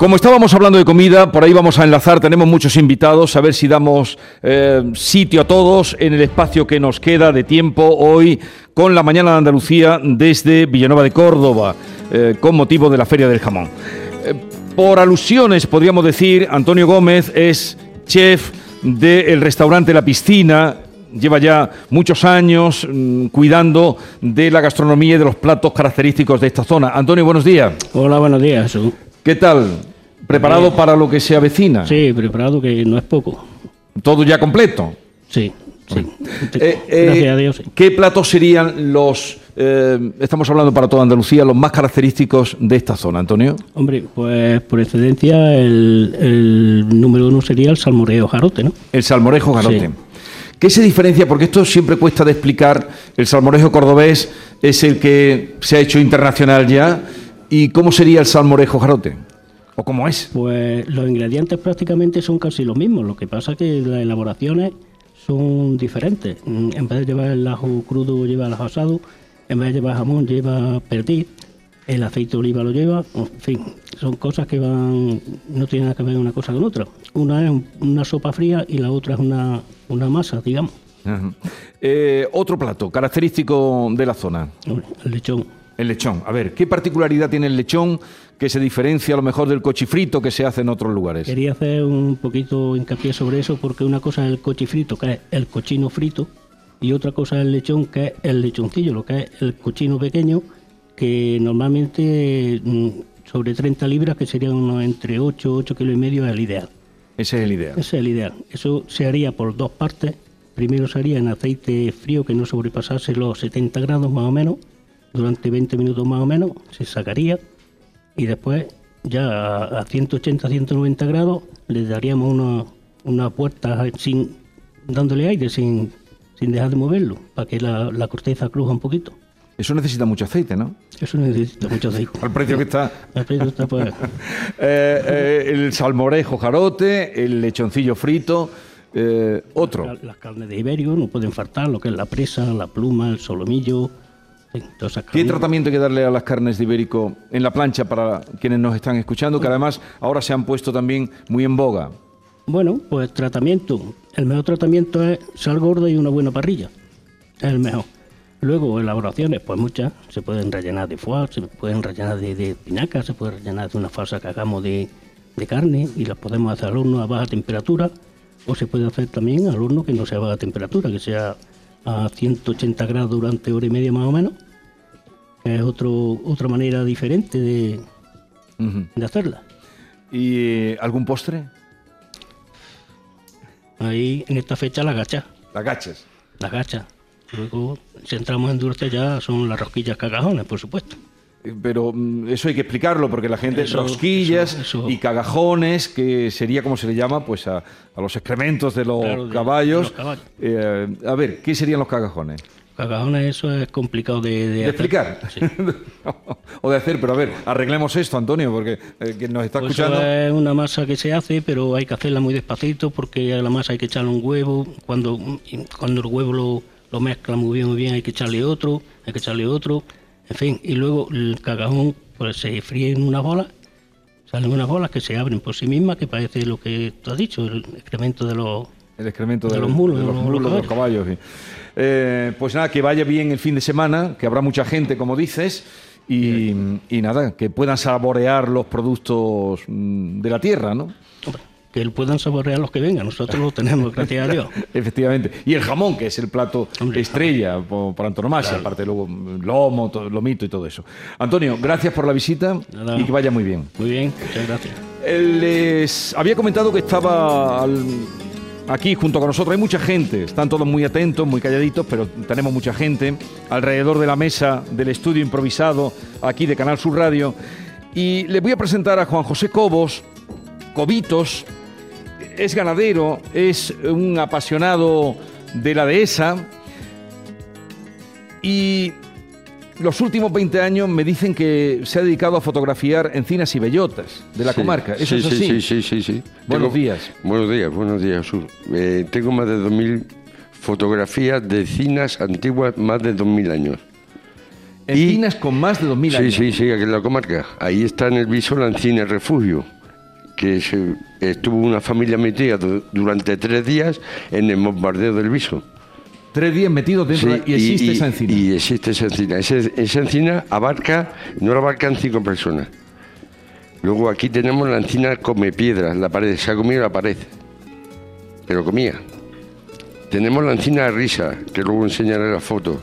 Como estábamos hablando de comida, por ahí vamos a enlazar, tenemos muchos invitados, a ver si damos eh, sitio a todos en el espacio que nos queda de tiempo hoy con la Mañana de Andalucía desde Villanueva de Córdoba, eh, con motivo de la Feria del Jamón. Eh, por alusiones, podríamos decir, Antonio Gómez es chef del restaurante La Piscina, lleva ya muchos años mm, cuidando de la gastronomía y de los platos característicos de esta zona. Antonio, buenos días. Hola, buenos días. ¿Qué tal? ¿Preparado para lo que se avecina? Sí, preparado que no es poco. ¿Todo ya completo? Sí, sí. Eh, eh, Gracias a Dios, sí. ¿Qué platos serían los, eh, estamos hablando para toda Andalucía, los más característicos de esta zona, Antonio? Hombre, pues por excedencia el, el número uno sería el salmoreo jarote, ¿no? El salmorejo garote. Sí. ¿Qué se diferencia? Porque esto siempre cuesta de explicar. El salmorejo cordobés es el que se ha hecho internacional ya. ¿Y cómo sería el salmorejo jarote? ¿O cómo es? Pues los ingredientes prácticamente son casi los mismos, lo que pasa que las elaboraciones son diferentes. Mm, En vez de llevar el ajo crudo lleva el ajo asado, en vez de llevar jamón lleva perdiz, el aceite de oliva lo lleva, en fin, son cosas que van, no tienen nada que ver una cosa con otra. Una es un- una sopa fría y la otra es una, una masa, digamos. Eh, otro plato característico de la zona. El lechón. El lechón. A ver, ¿qué particularidad tiene el lechón que se diferencia a lo mejor del cochifrito que se hace en otros lugares? Quería hacer un poquito hincapié sobre eso porque una cosa es el cochifrito, que es el cochino frito, y otra cosa es el lechón, que es el lechoncillo, lo que es el cochino pequeño, que normalmente mm, sobre 30 libras, que serían unos entre 8 8 kilos y medio, es el ideal. Ese es el ideal. Ese es el ideal. Eso se haría por dos partes. Primero se haría en aceite frío que no sobrepasase los 70 grados más o menos, durante 20 minutos más o menos, se sacaría y después ya a a 180, 190 grados le daríamos una, una puerta sin dándole aire, sin, sin dejar de moverlo, para que la, la corteza cruja un poquito. Eso necesita mucho aceite, ¿no? Eso necesita mucho aceite. Al precio que está. El precio está, pues, Eh, eh, el salmorejo jarote, el lechoncillo frito, eh, otro. la- las carnes de Iberio no pueden faltar, lo que es la presa, la pluma, el solomillo, ¿Qué tratamiento hay que darle a las carnes de ibérico en la plancha para quienes nos están escuchando? Que además ahora se han puesto también muy en boga. Bueno, pues tratamiento. El mejor tratamiento es sal gorda y una buena parrilla. Es el mejor. Luego, elaboraciones, pues muchas. Se pueden rellenar de foie, se pueden rellenar de, de espinaca, se puede rellenar de una falsa que hagamos de, de carne y las podemos hacer al horno a baja temperatura. O se puede hacer también al horno que no sea a baja temperatura, que sea a 180 grados durante hora y media más o menos. Que es otro, otra manera diferente de hacerla. ¿Y eh, algún postre? Ahí, en esta fecha, la gacha. Las gachas. las gachas. Luego, si entramos en dulce ya son las rosquillas cagajones, por supuesto. Eh, Pero mm, eso hay que explicarlo porque la gente Eso, rosquillas eso, eso. y cagajones, que sería como se le llama pues a, a los excrementos de los Claro, caballos. de los caballos. Eh, a ver, ¿qué serían los cagajones? Cagajones, eso es complicado de, de ¿De hacer. explicar? Sí. o de hacer, pero a ver, arreglemos esto, Antonio, porque eh, quien nos está Pues escuchando... es una masa que se hace, pero hay que hacerla muy despacito porque a la masa hay que echarle un huevo. Cuando, cuando el huevo lo, lo mezcla muy bien, muy bien, hay que echarle otro, hay que echarle otro. En fin, y luego el cagajón pues se fríe en unas bolas, salen unas bolas que se abren por sí mismas, que parece lo que tú has dicho, el excremento de los... El excremento De los mulos, de los, de los mulos, de los caballos. sí. Eh, pues nada, que vaya bien el fin de semana, que habrá mucha gente, como dices, y, y nada, que puedan saborear los productos mm, de la tierra, ¿no? Hombre, que puedan saborear los que vengan, nosotros lo tenemos, gracias a Dios. Efectivamente. Y el jamón, que es el plato Hombre, estrella por, por antonomasia, aparte luego mm, lomo, to- lomito y todo eso. Antonio, gracias por la visita Nada. y que vaya muy bien. Muy bien, muchas gracias. Les había comentado que estaba al- aquí junto con nosotros. Hay mucha gente, están todos muy atentos, muy calladitos, pero tenemos mucha gente alrededor de la mesa del estudio improvisado aquí de Canal Sur Radio. Y les voy a presentar a Juan José Cobos, Cobitos. Es ganadero, es un apasionado de la dehesa y los últimos 20 años me dicen que se ha dedicado a fotografiar encinas y bellotas de la Sí, comarca. ¿Eso sí, es sí, así? Sí, sí, sí, sí. Buenos días. Buenos días, buenos días, Sur. Eh, tengo más de 2.000 fotografías de encinas antiguas, más de 2.000 años. Encinas con más de 2.000 Sí, años. sí, sí, aquí en la comarca. Ahí está en el viso la encina refugio. Que se- estuvo una familia metida du- durante tres días en el bombardeo del Viso. Tres días metidos dentro Sí, de- y existe esa encina. Y existe esa encina. Esa encina abarca, no la abarcan cinco personas. Luego aquí tenemos la encina come piedras, la pared, se ha comido la pared, pero comía. Tenemos la encina de risa, que luego enseñaré la foto.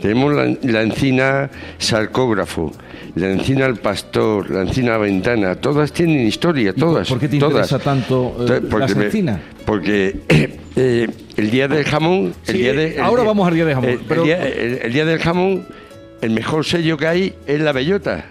Tenemos la, la encina sarcógrafo, la encina al pastor, la encina a ventana, todas tienen historia, ¿Y por- todas. por qué te todas. interesa tanto, eh, Porque las me- encinas? Porque eh, el día del jamón, el día de- el ahora día- vamos al día del jamón, el- el pero- día- el día del jamón, el mejor sello que hay es la bellota.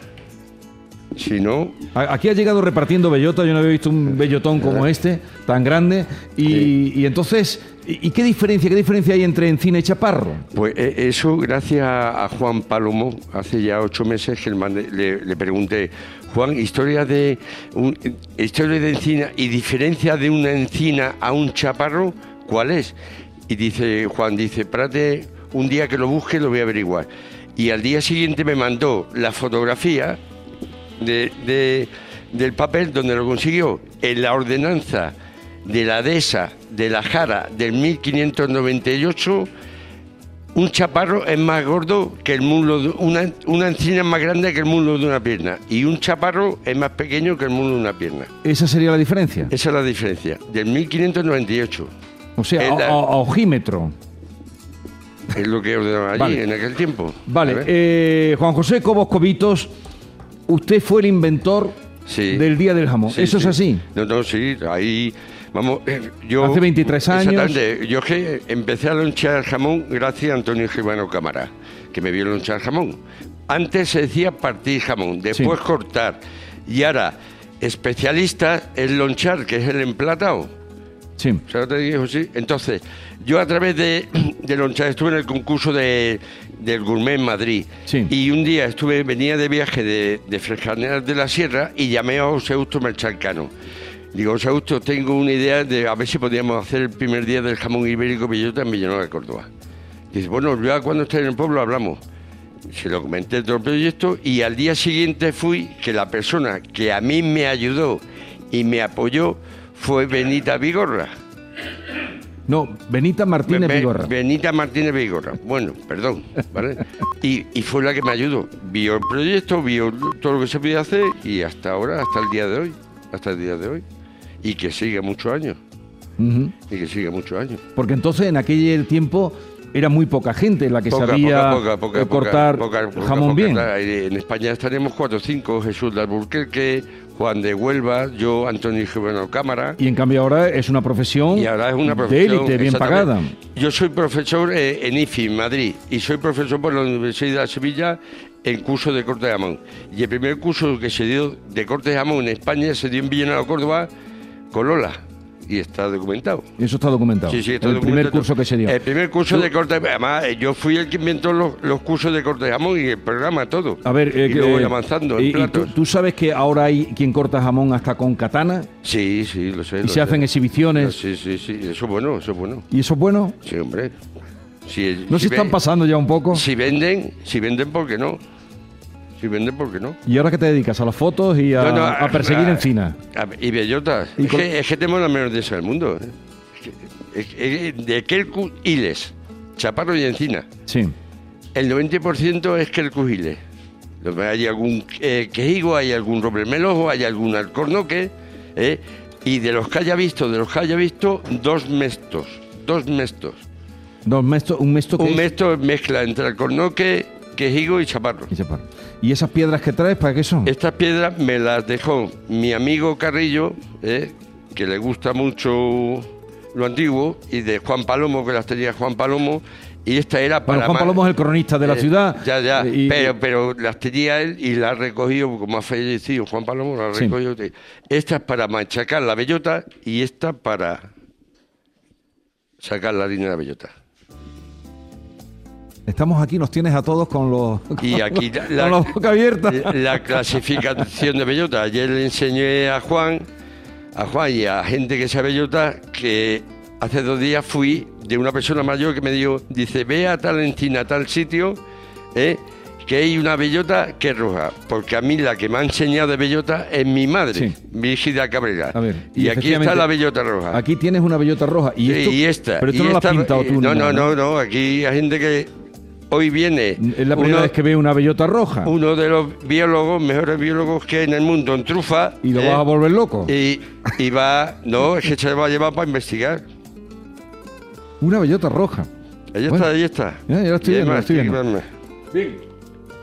Si no, Aquí ha llegado repartiendo bellota, yo no había visto un bellotón como este, tan grande. Y, y entonces, ¿y, qué diferencia, qué diferencia hay entre encina y chaparro? Pues eh, eso gracias a Juan Palomo, hace ya ocho meses que le, le- pregunté, Juan, historia de un- historia de encina y diferencia de una encina a un chaparro, ¿cuál es? Y dice Juan, dice, espérate, un día que lo busque lo voy a averiguar. Y al día siguiente me mandó la fotografía de, de- del papel donde lo consiguió en la ordenanza de la dehesa de la Jara del 1598 un chaparro es más gordo que el muslo, de- una, una encina es más grande que el muslo de una pierna y un chaparro es más pequeño que el muslo de una pierna. ¿Esa sería la diferencia? Esa es la diferencia, del 1598. O sea, es a, la- a- a ojímetro. Es lo que ordenaron allí Vale. en aquel tiempo. Vale, eh, Juan José Cobos Cobitos, usted fue el inventor Sí. del Día del Jamón. Sí, ¿Eso es sí. así? No, no, sí, ahí. Vamos, eh, yo. Hace 23 años. Yo que empecé a lonchar jamón gracias a Antonio Gibano Cámara, que me vio lonchar jamón. Antes se decía partir jamón, después cortar. Y ahora, especialista en lonchar, que es el emplatado. Sí. O sea, te digo, sí. Entonces, yo a través de, de lonchar estuve en el concurso de, del gourmet en Madrid. Sí. Y un día estuve, venía de viaje de, de de la Sierra y llamé a José Augusto Merchalcano. Digo, José Augusto, tengo una idea de a ver si podíamos hacer el primer día del jamón ibérico Bellota en Villanueva de Córdoba. Dice, bueno, ya cuando esté en el pueblo hablamos. Se lo comenté todo el proyecto y al día siguiente fui que la persona que a mí me ayudó y me apoyó fue Benita Vigorra. No, Benita Martínez Be- Vigorra. Benita Martínez Vigorra. Bueno, perdón, ¿vale? Y, y fue la que me ayudó. Vio el proyecto, vio todo lo que se podía hacer y hasta ahora, hasta el día de hoy, hasta el día de hoy. Y que siga muchos años, y que siga muchos años. Porque entonces en aquel tiempo era muy poca gente la que Poca, sabía poca, poca, poca, cortar jamón bien. En España estaremos cuatro o cinco, Jesús de Alburquerque, Juan de Huelva, yo, Antonio Gibano Cámara. Y en cambio ahora es una profesión, Y ahora es una de élite, bien pagada. Yo soy profesor eh, en IFI, en Madrid, y soy profesor por la Universidad de Sevilla en curso de corte de jamón. Y el primer curso que se dio de corte de jamón en España se dio en Villanueva, Córdoba, con Lola. Y está documentado. Eso está documentado. Sí, sí, está el primer curso que se dio. El primer curso Tú- de corte Además, eh, yo fui el que inventó los, los cursos de corte de jamón y el programa, todo. A ver, eh, y que- luego ir avanzando en y- y tú, sabes que ahora hay quien corta jamón hasta con katana Sí, sí, lo sé. y lo se sé. hacen exhibiciones. Sí, sí, sí. Eso es bueno, eso es bueno. ¿Y eso es bueno? Sí, hombre. Si, ¿No si se están pasando ya un poco? Si venden, si venden, ¿por qué no? Si venden, ¿por qué no? ¿Y ahora qué te dedicas? ¿A las fotos y a, No, no, a perseguir a- encina? a- y bellotas. Y es, que, es que tenemos la menor dehesa del mundo. ¿eh? Es que- es de Kelku Iles, Chaparro y Encina. Sí. El 90% es Kelku Iles. Hay algún eh, quejigo, hay algún roblemelojo, hay algún alcornoque. ¿eh? Y de los que haya visto, de los que haya visto, dos mestos. Dos mestos. Dos mesto, un mesto que Un es- mesto es mezcla entre alcornoque, quejigo y chaparro. y chaparro. ¿Y esas piedras que traes para qué son? Estas piedras me las dejó mi amigo Carrillo, ¿eh? que le gusta mucho lo antiguo, y de Juan Palomo, que las tenía Juan Palomo, y esta era para... Bueno, Juan Palomo es el cronista de la Eh, ciudad. Ya, ya, eh, y- pero, pero las tenía él y las ha recogido, como ha fallecido Juan Palomo, las ha Sí. recogido. Esta es para machacar la bellota y esta para sacar la harina de la bellota. Estamos aquí, nos tienes a todos con los Y aquí con la- la boca abierta. la clasificación de bellota. Ayer le enseñé a Juan, a Juan y a gente que sabe bellota que hace dos días fui de una persona mayor que me dijo, dice, ve a tal encina, a tal sitio, ¿eh? que hay una bellota que es roja, porque a mí la que me ha enseñado de bellota es mi madre, Sí. Virgida Cabrera. A ver, y, aquí está la bellota roja. Aquí tienes una bellota roja. Y, Sí, esto, y esta. Pero esto y no esta- has pintado tú. No, ni no, nada, no, no. Aquí hay gente que hoy viene. Es la primera uno, vez que veo una bellota roja. uno de los biólogos, mejores biólogos que hay en el mundo, en trufa. y lo eh, vas a volver loco. y, y va, no, es que se va a llevar para investigar. Una bellota roja. Ahí está, ahí está. Ya, ya lo estoy viendo, estoy viendo. Bien.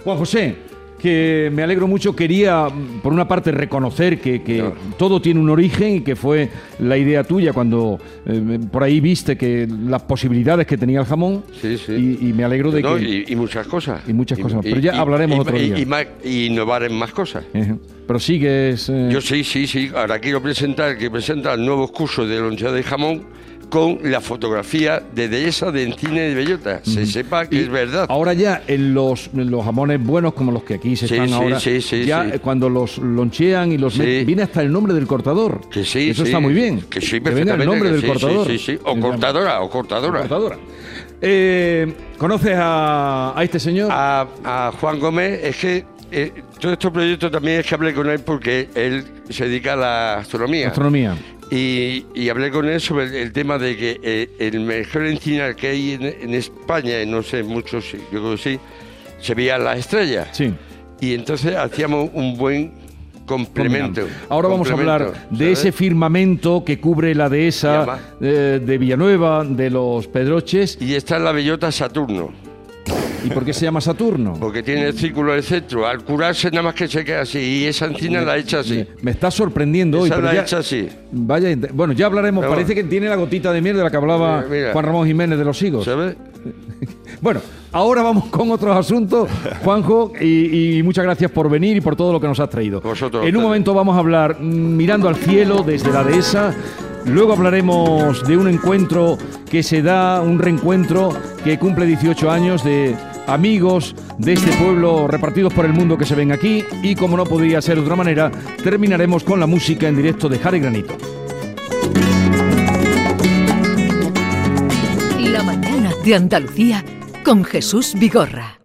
Juan José, que me alegro mucho. Quería, por una parte, reconocer que, que todo tiene un origen y que fue la idea tuya cuando eh, por ahí viste que las posibilidades que tenía el jamón. Sí, sí. Y, y me alegro de No, que. y, y muchas cosas. y muchas cosas. Pero ya hablaremos otro día. Y, más- y innovar en más cosas. Ejé. Pero sigues. eh, Yo sí, sí, sí. Ahora quiero presentar que presentan nuevos cursos de lonchada de jamón con la fotografía de dehesa de encina de bellota. Se sepa que y es verdad. Ahora ya en los, en los jamones buenos como los que aquí se Sí, están sí, ahora, sí, ya cuando los lonchean y los viene hasta el nombre del cortador. Que sí, Eso está muy bien. Que sí, venga el perfectamente. nombre del cortador. Sí, sí, sí. O cortadora, o cortadora. cortadora. Eh, ¿Conoces a, a este señor? A, a Juan Gómez es que eh, todo este proyecto también es que hablé con él porque él se dedica a la astronomía. Astronomía. Y, y hablé con él sobre el, el tema de que eh, el mejor encinar que hay en, en España, no sé muchos, yo creo que sí, se veía las estrellas. Sí. Y entonces hacíamos un buen complemento. Ahora vamos a hablar de ese firmamento que cubre la dehesa eh, de Villanueva, de los Pedroches. Y esta es la bellota Saturno, ¿Y por qué se llama Saturno? porque tiene el círculo del centro. Al curarse nada más que se queda así. Y esa encina la echa así. Me, me está sorprendiendo hoy. Esa pero la ya- echa así. Vaya, bueno, ya hablaremos. Pero Parece que tiene la gotita de miel de la que hablaba Mira, mira. Juan Ramón Jiménez de los Higos. ¿Sabes? Bueno, ahora vamos con otros asuntos, Juanjo, y, y muchas gracias por venir y por todo lo que nos has traído. Vosotros, en un momento vamos a hablar mm, mirando al cielo desde la dehesa. Luego hablaremos de un encuentro que se da, un reencuentro que cumple 18 años de amigos de este pueblo repartidos por el mundo que se ven aquí. Y como no podría ser de otra manera, terminaremos con la música en directo de Jare Granito. La mañana de Andalucía con Jesús Vigorra.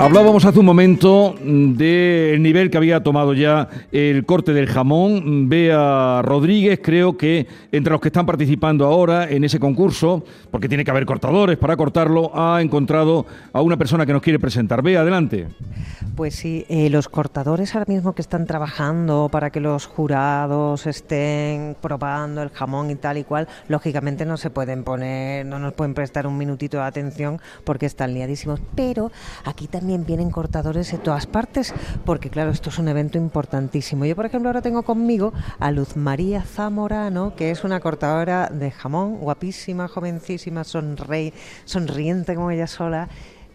Hablábamos hace un momento mm, del nivel que había tomado ya el corte del jamón. Bea Rodríguez, creo que entre los que están participando ahora en ese concurso, porque tiene que haber cortadores para cortarlo, ha encontrado a una persona que nos quiere presentar. Bea, adelante. Pues sí, eh, los cortadores ahora mismo que están trabajando para que los jurados estén probando el jamón y tal y cual, lógicamente no se pueden poner, no nos pueden prestar un minutito de atención porque están liadísimos. Pero aquí también vienen cortadores de todas partes, porque claro, esto es un evento importantísimo. Yo, por ejemplo, ahora tengo conmigo a Luz María Zamorano, que es una cortadora de jamón, guapísima, jovencísima, sonrey, sonriente como ella sola.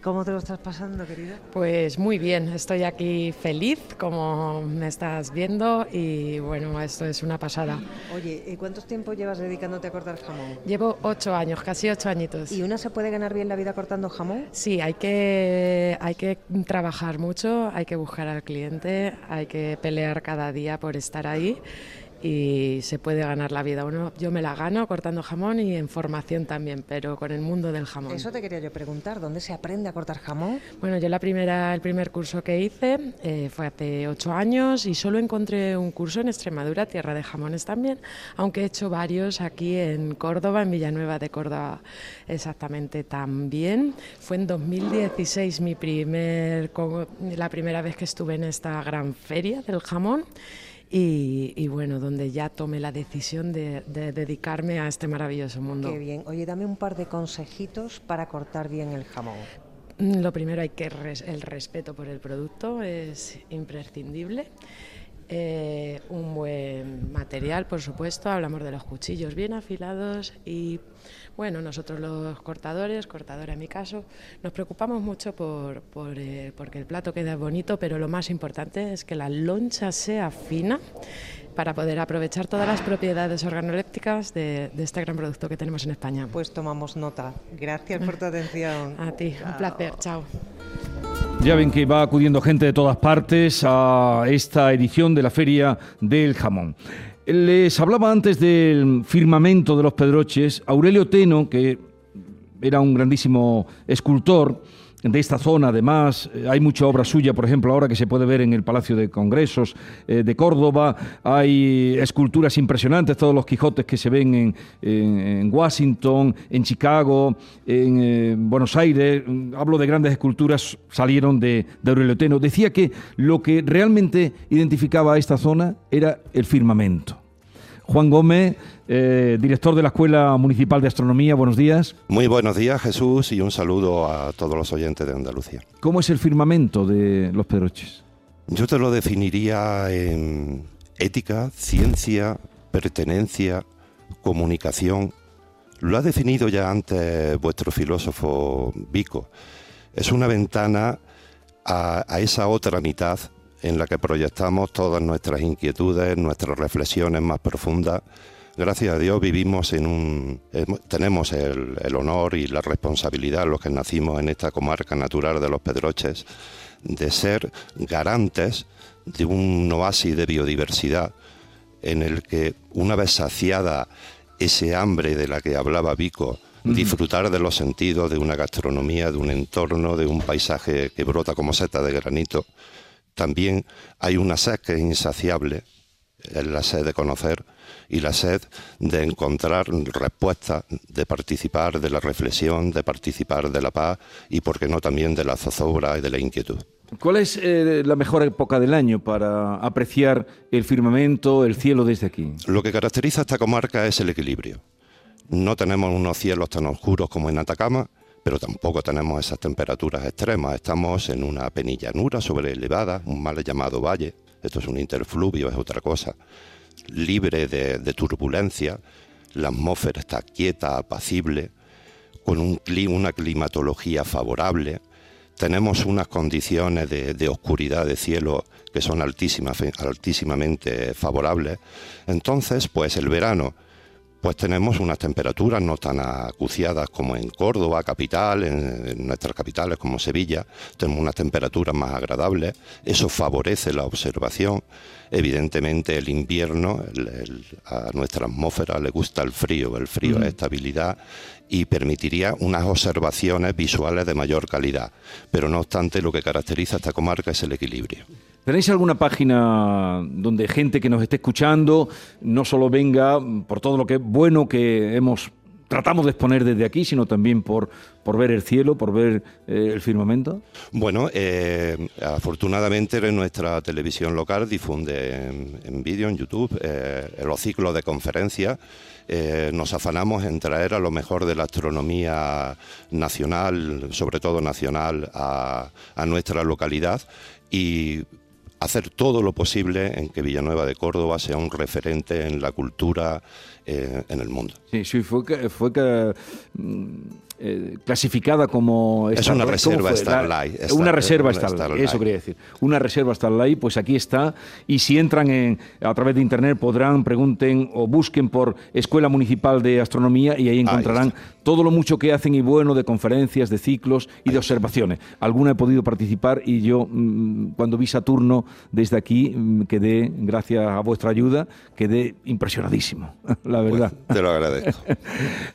¿Cómo te lo estás pasando, querida? Pues muy bien, estoy aquí feliz como me estás viendo y bueno, esto es una pasada. Oye, ¿y cuántos tiempo llevas dedicándote a cortar jamón? Llevo ocho años, casi ocho añitos. ¿Y una se puede ganar bien la vida cortando jamón? Sí, hay que, hay que trabajar mucho, hay que buscar al cliente, hay que pelear cada día por estar ahí y se puede ganar la vida. Uno, yo me la gano cortando jamón y en formación también, pero con el mundo del jamón. Eso te quería yo preguntar, ¿dónde se aprende a cortar jamón? Bueno, yo la primera, el primer curso que hice eh, fue hace ocho años y solo encontré un curso en Extremadura, tierra de jamones también, aunque he hecho varios aquí en Córdoba, en Villanueva de Córdoba exactamente también. Fue en 2016 mi primer, la primera vez que estuve en esta gran feria del jamón. Y, y bueno, donde ya tomé la decisión de, de dedicarme a este maravilloso mundo. Qué bien. Oye, dame un par de consejitos para cortar bien el jamón. Mm, Lo primero hay que res- el respeto por el producto es imprescindible. Eh, un buen material, por supuesto. Hablamos de los cuchillos bien afilados y bueno, nosotros los cortadores, cortadora en mi caso, nos preocupamos mucho por, por, eh, porque el plato quede bonito, pero lo más importante es que la loncha sea fina para poder aprovechar todas las propiedades organolépticas de, de este gran producto que tenemos en España. Pues tomamos nota. Gracias por tu atención. A ti, un placer, chao. Ya ven que va acudiendo gente de todas partes a esta edición de la Feria del Jamón. Les hablaba antes del firmamento de los Pedroches. Aurelio Teno, que era un grandísimo escultor, de esta zona, además. Eh, hay mucha obra suya, por ejemplo, ahora que se puede ver en el Palacio de Congresos eh, de Córdoba. Hay esculturas impresionantes, todos los Quijotes que se ven en, Washington, en Chicago, en eh, Buenos Aires. Hablo de grandes esculturas, salieron de, de Aurelio Teno. Decía que lo que realmente identificaba a esta zona era el firmamento. Juan Gómez, eh, director de la Escuela Municipal de Astronomía. Buenos días. Muy buenos días, Jesús, y un saludo a todos los oyentes de Andalucía. ¿Cómo es el firmamento de los Pedroches? Yo te lo definiría en ética, ciencia, pertenencia, comunicación. Lo ha definido ya antes vuestro filósofo Vico. Es una ventana a esa otra mitad en la que proyectamos todas nuestras inquietudes, nuestras reflexiones más profundas. Gracias a Dios vivimos en un, tenemos el, honor y la responsabilidad, los que nacimos en esta comarca natural de los Pedroches, de ser garantes de un oasis de biodiversidad en el que una vez saciada ese hambre de la que hablaba Vico, disfrutar de los sentidos de una gastronomía, de un entorno, de un paisaje que brota como seta de granito, también hay una sed que es insaciable, es la sed de conocer y la sed de encontrar respuestas, de participar de la reflexión, de participar de la paz y, por qué no, también de la zozobra y de la inquietud. ¿Cuál es eh, la mejor época del año para apreciar el firmamento, el cielo desde aquí? Lo que caracteriza a esta comarca es el equilibrio. No tenemos unos cielos tan oscuros como en Atacama, pero tampoco tenemos esas temperaturas extremas. Estamos en una penillanura sobre elevada, un mal llamado valle. Esto es un interfluvio, es otra cosa. Libre de, turbulencia, la atmósfera está quieta, apacible, con un una climatología favorable. Tenemos unas condiciones de, de oscuridad de cielo que son altísimamente favorables. Entonces, pues el verano pues tenemos unas temperaturas no tan acuciadas como en Córdoba, capital, en, nuestras capitales como Sevilla, tenemos unas temperaturas más agradables, eso favorece la observación. Evidentemente el invierno, a nuestra atmósfera le gusta el frío, el frío es estabilidad y permitiría unas observaciones visuales de mayor calidad. Pero no obstante, lo que caracteriza a esta comarca es el equilibrio. ¿Tenéis alguna página donde gente que nos esté escuchando no solo venga por todo lo que bueno que hemos tratamos de exponer desde aquí, sino también por, por ver el cielo, por ver eh, el firmamento? Bueno, eh, afortunadamente nuestra televisión local difunde en, vídeo, en YouTube, eh, los ciclos de conferencias. nos afanamos en traer a lo mejor de la astronomía nacional, sobre todo nacional, a, a nuestra localidad y hacer todo lo posible en que Villanueva de Córdoba sea un referente en la cultura eh, en el mundo. Sí, sí, fue que, fue que mm, eh, clasificada como... Es una reserva Starlight. una reserva Starlight, eso quería decir. Una reserva Starlight, pues aquí está. Y si entran en, a través de internet podrán, pregunten o busquen por Escuela Municipal de Astronomía y ahí encontrarán todo lo mucho que hacen y bueno de conferencias, de ciclos y de observaciones. Alguna he podido participar y yo mm, cuando vi Saturno desde aquí mm, quedé, gracias a vuestra ayuda, quedé impresionadísimo, la pues, verdad. te lo agradezco.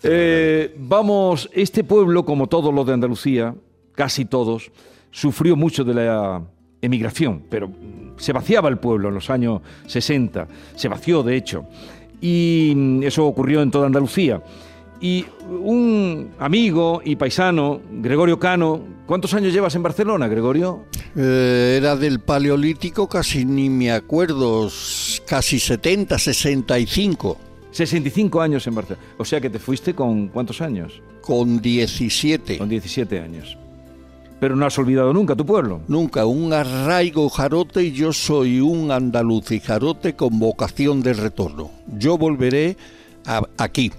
Eh, vamos, este pueblo, como todos los de Andalucía, casi todos, sufrió mucho de la emigración, pero se vaciaba el pueblo en los años 60, se vació de hecho, y eso ocurrió en toda Andalucía. Y un amigo y paisano, Gregorio Cano, ¿cuántos años llevas en Barcelona, Gregorio? Eh, era del Paleolítico, casi ni me acuerdo, casi 70, 65. 65 años en Barcelona. O sea que te fuiste con cuántos años? Con 17. Con 17 años. Pero no has olvidado nunca tu pueblo. Nunca, un arraigo jarote y yo soy un andaluz y jarote con vocación de retorno. Yo volveré aquí.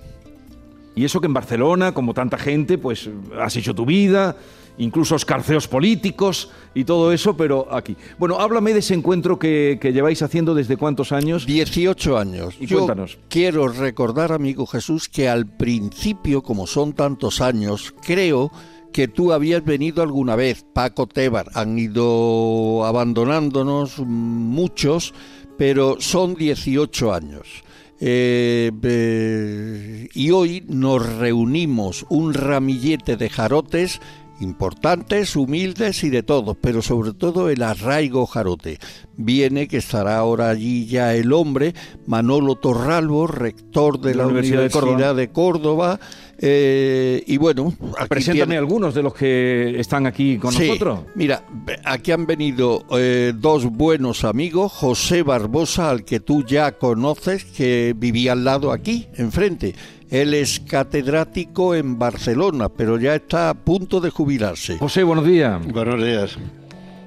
Y eso que en Barcelona, como tanta gente, pues has hecho tu vida, incluso escarceos políticos y todo eso, pero aquí. Bueno, háblame de ese encuentro que, lleváis haciendo desde cuántos años. 18 años. Y cuéntanos. Quiero recordar, amigo Jesús, que al principio, como son tantos años, creo que tú habías venido alguna vez, Paco Tebar, han ido abandonándonos muchos, pero son 18 años. Eh, eh, y hoy nos reunimos un ramillete de jarotes importantes, humildes y de todos, pero sobre todo el arraigo jarote. Viene que estará ahora allí ya el hombre, Manolo Torralbo, rector de, la, Universidad, de Córdoba. Eh, y bueno, preséntame algunos de los que están aquí con nosotros. Mira, aquí han venido eh, dos buenos amigos, José Barbosa, al que tú ya conoces, que vivía al lado aquí, enfrente él es catedrático en Barcelona, pero ya está a punto de jubilarse. José, buenos días. Buenos días.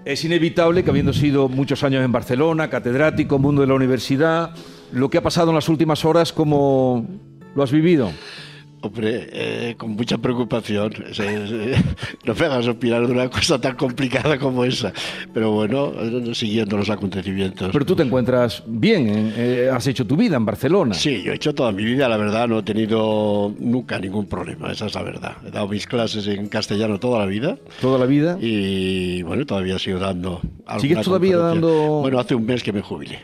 Es inevitable que habiendo sido muchos años en Barcelona, catedrático, mundo de la universidad, lo que ha pasado en las últimas horas, ¿cómo lo has vivido? Hombre, eh, con mucha preocupación. no me hagas opinar de una cosa tan complicada como esa. Pero bueno, siguiendo los acontecimientos. Pero tú te encuentras bien, eh, has hecho tu vida en Barcelona. Sí, yo he hecho toda mi vida, la verdad, no he tenido nunca ningún problema, esa es la verdad. He dado mis clases en castellano toda la vida. ¿Toda la vida? Y bueno, todavía sigo dando. ¿Sigues todavía dando.? Bueno, hace un mes que me jubilé,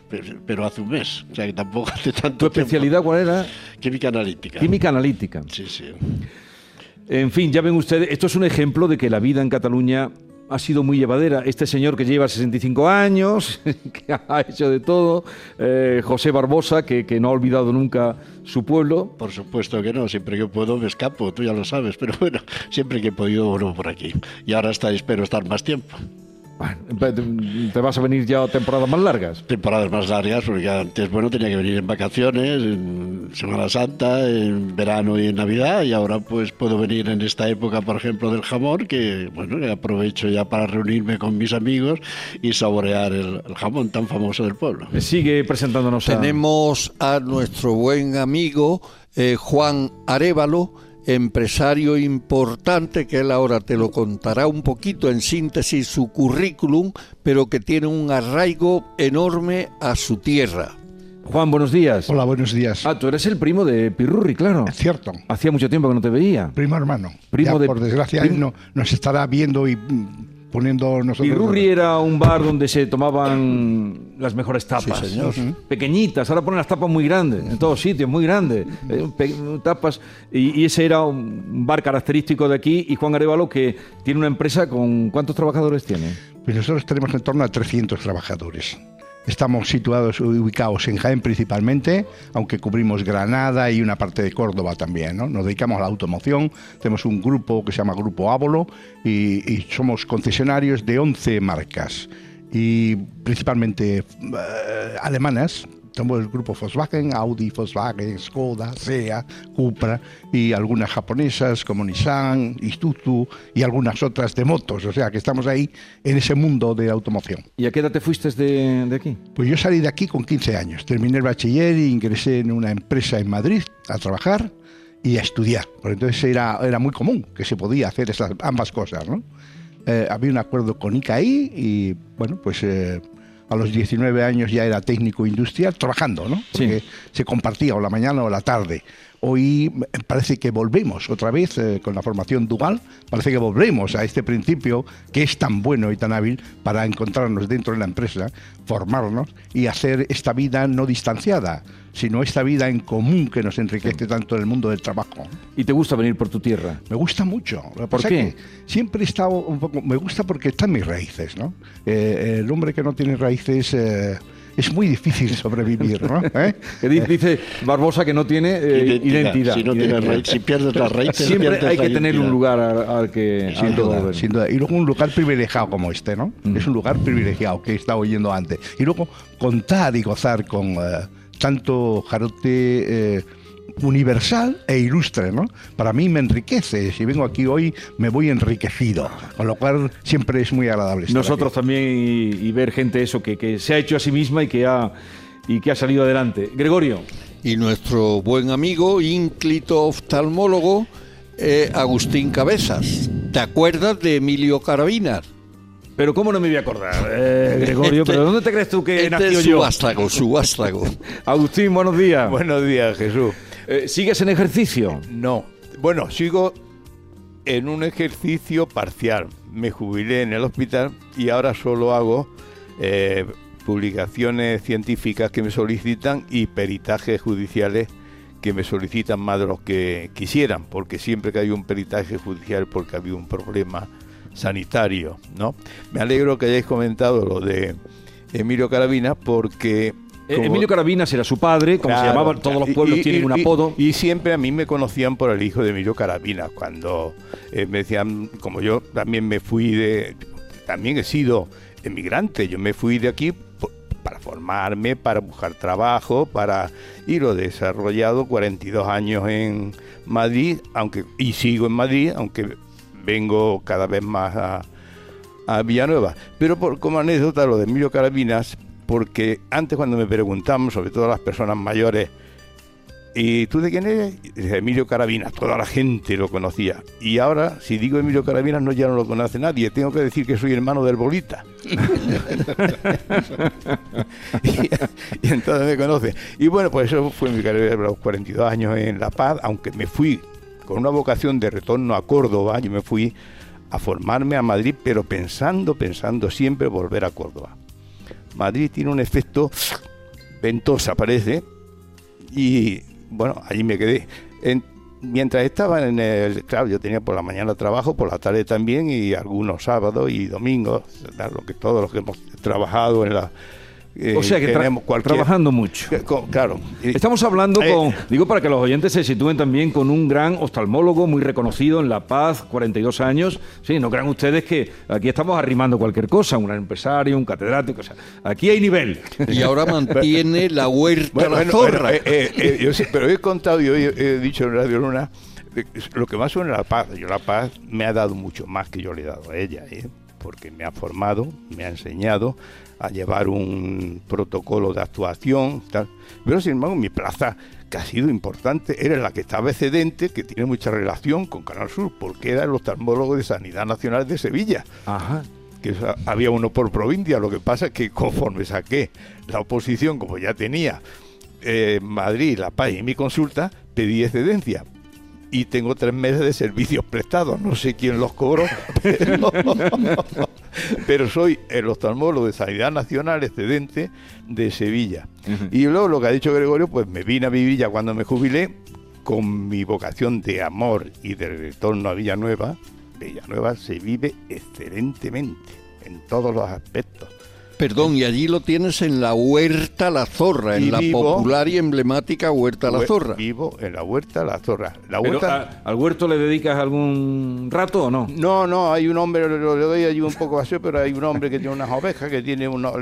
pero, hace un mes. O sea que tampoco hace tanto. ¿Tu especialidad cuál era? Química analítica. Química analítica. Sí, sí. En fin, ya ven ustedes, esto es un ejemplo de que la vida en Cataluña ha sido muy llevadera. Este señor que lleva 65 años, que ha hecho de todo, eh, José Barbosa, que, que, no ha olvidado nunca su pueblo. Por supuesto que no, siempre que puedo me escapo, tú ya lo sabes, pero bueno, siempre que he podido vuelvo por aquí. Y ahora está, espero estar más tiempo. ¿Te vas a venir ya a temporadas más largas? Temporadas más largas, porque antes, bueno, tenía que venir en vacaciones, en Semana Santa, en verano y en Navidad, y ahora pues puedo venir en esta época, por ejemplo, del jamón, que, bueno, aprovecho ya para reunirme con mis amigos y saborear el, jamón tan famoso del pueblo. Sigue presentándonos Tenemos a nuestro buen amigo eh, Juan Arevalo, empresario importante que él ahora te lo contará un poquito en síntesis su currículum, pero que tiene un arraigo enorme a su tierra. Juan, buenos días. Hola, buenos días. Ah, tú eres el primo de Pirurri, claro. Es cierto. Hacía mucho tiempo que no te veía. Primo hermano. Primo de... Por desgracia, él no, nos estará viendo y poniendo nosotros. Y Rurri era un bar donde se tomaban las mejores tapas. Pequeñitas, ahora ponen las tapas muy grandes, en todos sitios, muy grandes. Eh, tapas. Y, ese era un bar característico de aquí. Y Juan Arevalo, que tiene una empresa con. ¿Cuántos trabajadores tiene? Pues nosotros tenemos en torno a 300 trabajadores. Estamos situados, ubicados en Jaén principalmente, aunque cubrimos Granada y una parte de Córdoba también. ¿no? Nos dedicamos a la automoción, tenemos un grupo que se llama Grupo Ávolo y, somos concesionarios de 11 marcas y principalmente eh, alemanas, tenemos el grupo Volkswagen, Audi, Volkswagen, Skoda, SEA, Cupra y algunas japonesas como Nissan, Isuzu y algunas otras de motos. O sea que estamos ahí en ese mundo de automoción. ¿Y a qué edad te fuiste de, de aquí? Pues yo salí de aquí con 15 años. Terminé el bachiller e ingresé en una empresa en Madrid a trabajar y a estudiar. Por entonces era, era muy común que se podía hacer esas, ambas cosas. ¿no? Eh, había un acuerdo con ICAI y bueno, pues... Eh, a los 19 años ya era técnico industrial trabajando, ¿no? Porque se compartía o la mañana o la tarde. Hoy parece que volvemos otra vez eh, con la formación dual, parece que volvemos a este principio que es tan bueno y tan hábil para encontrarnos dentro de la empresa, formarnos y hacer esta vida no distanciada, sino esta vida en común que nos enriquece tanto en el mundo del trabajo. ¿Y te gusta venir por tu tierra? Me gusta mucho. ¿Por qué? Siempre he estado un poco... Me gusta porque están mis raíces, ¿no? Eh, el hombre que no tiene raíces... Eh, es muy difícil sobrevivir, ¿no? ¿Eh? Dice Barbosa que no tiene identidad. Si, no tiene si pierdes las raíces, siempre hay que tener un lugar al, que sin, duda, sin duda. Y luego un lugar privilegiado como este, ¿no? Mm. Es un lugar privilegiado que he estado oyendo antes. Y luego contar y gozar con tanto jarote eh, universal e ilustre, ¿no? Para mí me enriquece. Si vengo aquí hoy, me voy enriquecido. Con lo cual siempre es muy agradable. Estar Nosotros también y, ver gente eso que, se ha hecho a sí misma y que ha y que ha salido adelante. Gregorio. Y nuestro buen amigo, ínclito oftalmólogo, eh, Agustín Cabezas. ¿Te acuerdas de Emilio Carabinas? Pero ¿cómo no me voy a acordar, eh, Gregorio? ¿Pero dónde te crees tú que este nació es yo? Subástrago, subástrago. Agustín, buenos días. Buenos días, Jesús. Eh, ¿Sigues en ejercicio? No. Bueno, sigo en un ejercicio parcial. Me jubilé en el hospital y ahora solo hago eh, publicaciones científicas que me solicitan y peritajes judiciales que me solicitan más de los que quisieran, porque siempre que hay un peritaje judicial porque había un problema sanitario, ¿no? Me alegro que hayáis comentado lo de Emilio Carabina porque eh, Emilio Carabinas era su padre, como se llamaba, todos los pueblos tienen un apodo. Y, siempre a mí me conocían por el hijo de Emilio Carabinas, cuando eh, me decían, como yo también me fui de, también he sido emigrante, yo me fui de aquí para formarme, para buscar trabajo, para y lo he desarrollado 42 años en Madrid, aunque y sigo en Madrid, aunque vengo cada vez más a, a Villanueva. Pero por, como anécdota, lo de Emilio Carabinas, porque antes cuando me preguntaban, sobre todo las personas mayores, ¿y tú de quién eres? Emilio Carabinas, toda la gente lo conocía. Y ahora, si digo Emilio Carabinas, no, ya no lo conoce nadie, tengo que decir que soy hermano del Bolita. y, entonces me conoce. Y bueno, pues eso fue mi carrera de los 42 años en La Paz, aunque me fui con una vocación de retorno a Córdoba, yo me fui a formarme a Madrid, pero pensando, pensando siempre volver a Córdoba. Madrid tiene un efecto ventosa, parece, y bueno, allí me quedé. mientras estaba en el, claro, yo tenía por la mañana trabajo, por la tarde también, y algunos sábados y domingos, lo que todos los que hemos trabajado en la eh, o sea que tenemos trabajando mucho. claro. Estamos hablando eh, con, digo para que los oyentes se sitúen también con un gran oftalmólogo muy reconocido en La Paz, 42 años. Sí, no crean ustedes que aquí estamos arrimando cualquier cosa, un gran empresario, un catedrático, o sea, aquí hay nivel. Y ahora mantiene la huerta la zorra. Eh, pero he contado, yo he, dicho en Radio Luna, lo que más suena La Paz, yo La Paz me ha dado mucho más que yo le he dado a ella, porque me ha formado, me ha enseñado a llevar un protocolo de actuación, tal. Pero sin embargo, mi plaza, que ha sido importante, era la que estaba excedente, que tiene mucha relación con Canal Sur, porque era el oftalmólogo de Sanidad Nacional de Sevilla. Ajá que había uno por provincia, lo que pasa es que conforme saqué la oposición, como ya tenía eh, Madrid, La Paz y mi consulta, pedí excedencia, y tengo tres meses de servicios prestados. No sé quién los cobró, pero, soy el oftalmólogo de Sanidad Nacional excedente de Sevilla. Y luego lo que ha dicho Gregorio, pues me vine a Vivilla cuando me jubilé con mi vocación de amor y de retorno a Villanueva. Villanueva se vive excelentemente en todos los aspectos Perdón, y allí lo tienes en la Huerta La Zorra, en la popular y emblemática Huerta La Zorra. Vivo en la Huerta La Zorra. La huerta... ¿Al huerto le dedicas algún rato o no? No, no, hay un hombre, le doy allí un poco así, pero hay un hombre que tiene unas ovejas, que tiene unos...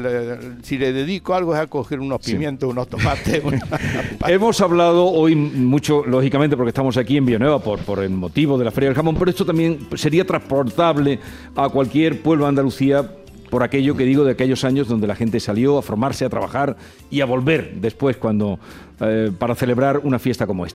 si le dedico algo es a coger unos pimientos, unos tomates. Hemos hablado hoy mucho, lógicamente, porque estamos aquí en Villanueva por, por el motivo de la Feria del Jamón, pero esto también sería transportable a cualquier pueblo de Andalucía por aquello que digo de aquellos años donde la gente salió a formarse, a trabajar y a volver después cuando eh, para celebrar una fiesta como esta.